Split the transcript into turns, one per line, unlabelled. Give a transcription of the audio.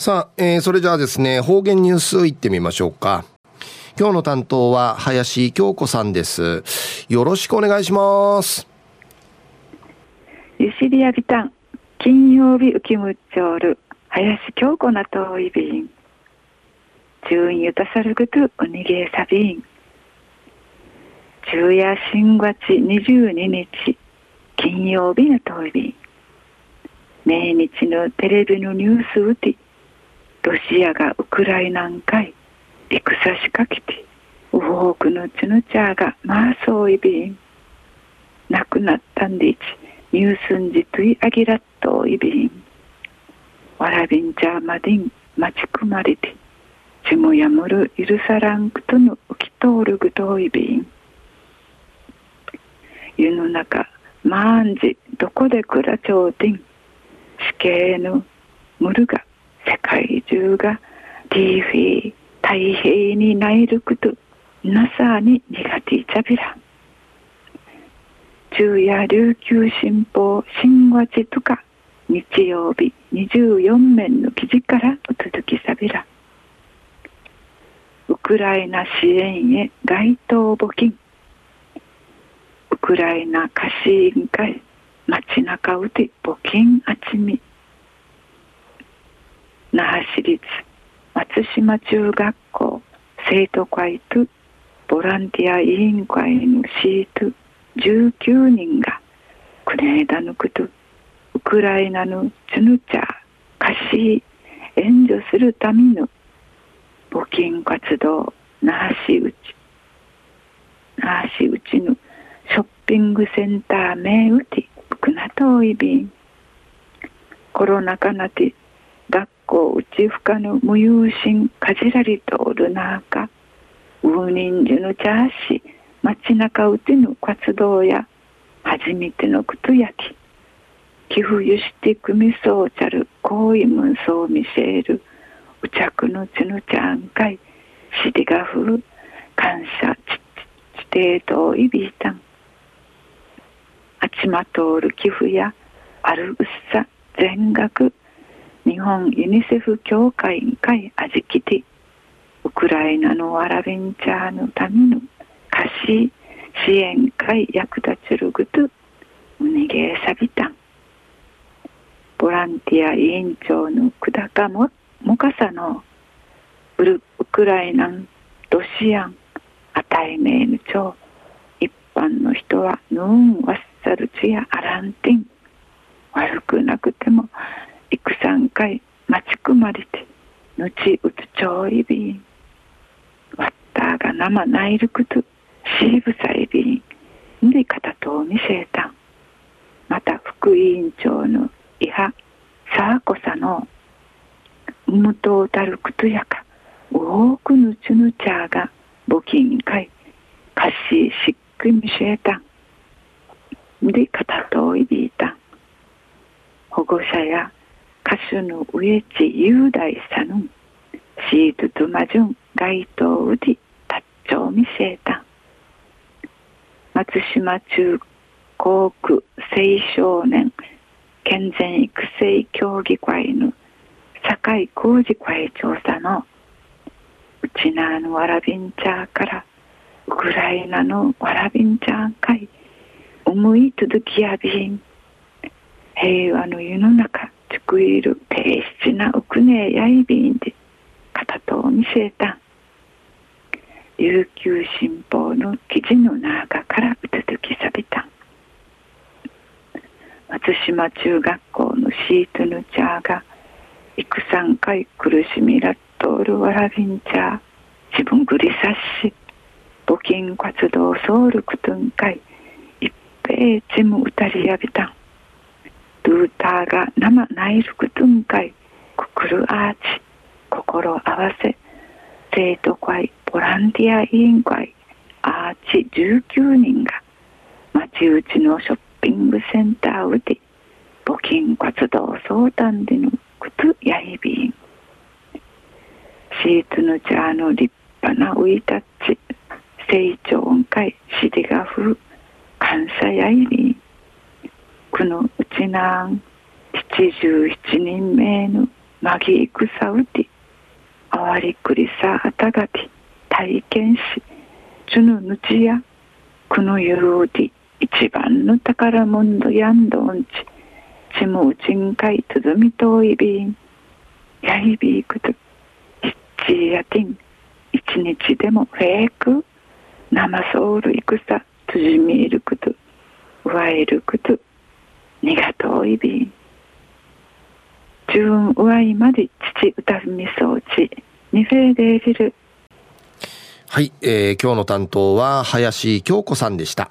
さあ、えー、それじゃあですね、方言ニュースいってみましょうか。今日の担当は林京子さんです。よろしくお願いします。
ゆしりやびたん、金曜日浮きむっちょる、林京子なといびん。順ゆたさるぐとうにげさびん。昼夜新月22日、金曜日のといびん。命日のテレビのニュースうて、ロシアがウクライナんかい戦しかけて多くのチヌチャーがまあそういびん亡くなったんでいちニュースンジトゥイアギラットいびんわらびんちゃーまでん待ちくまれてちもやむる許さらんくとの浮き通るぐといびん湯の中まんじどこでくらちょうてん死刑のむるが世界中がティーフィー太平にないるくとなさに苦手ちゃびら昼夜琉球新報新和地とか日曜日24面の記事からお届けさびらウクライナ支援へ街頭募金。ウクライナ貸し委員会街中うて募金あちみ那覇市立松島中学校生徒会とボランティア委員会のシート19人がクネーダのことウクライナのチヌチャー貸し援助するための募金活動那覇市内那覇市内のショッピングセンター名打ちくなといびんコロナ禍なて学校うちふかの無有心かじらりとおる中ウーニンジュのチャーシ街中うちの活動や初めてのことやき寄付ゆして組そうちゃる行為むんそう見せるうちゃくのちのちゃんかいしりがふる感謝ちちちてといびいたん。あちまとおる寄付やあるうっさ全額日本ユニセフ協会会あじきてウクライナのアラベンチャーのための貸し支援会役立ちるぐとうねげさびた。んボランティア委員長の久高ももかさのウルウクライナンロシアンあたいめいぬ長一般の人はヌーンワッサルチやアランティン。悪くなくても戦回待ちくまりてのちうつちょいびん。わったが生ないるくとしーぶさいびん。でかたと見せたん。また副委員長のいはさあこさのむとうたるくとやか多くのちぬちゃが募金会かししっくみせたん。でかたといびいたん。保護者や歌手の植地雄大さぬシートとマジュン街頭うりタッチョ見せた。松島中高区青少年健全育成協議会の酒井浩二会長さのうちなのわらびんちゃーからウクライナのわらびんちゃー会思い続きやびん。平和の世の中作いる低質なうくねやいびんで片とを見せた。琉球新報の記事の中からうつづきさびた。松島中学校のシートのチャーが幾三回苦しみらっとおるわらびんチャー自分ぐりさし募金活動ソウルクトン会一平チムうたりやびた。んルーターが生ナイルクトゥンカイククルアーチ心合わせ生徒会ボランティア委員会アーチ19人が町内のショッピングセンターうて募金活動相談でのくつやいびんシーツのジャーの立派なウイタッチ成長音階シディガフ感謝やいびんくのうちなん77人目のまぎいくさうてあわりくりさあたがて体験しちゅぬぬちやくのゆるうて一番の宝物やんどんちちむうちんかいつづみといびんやいびいくとひっちやてん一日でもフェーク生ソウルいくさつじみいるくとわえるくとにがといびん自分うわいまで父歌みそうちにせいでいじる
はい、えー、今日の担当は林京子さんでした。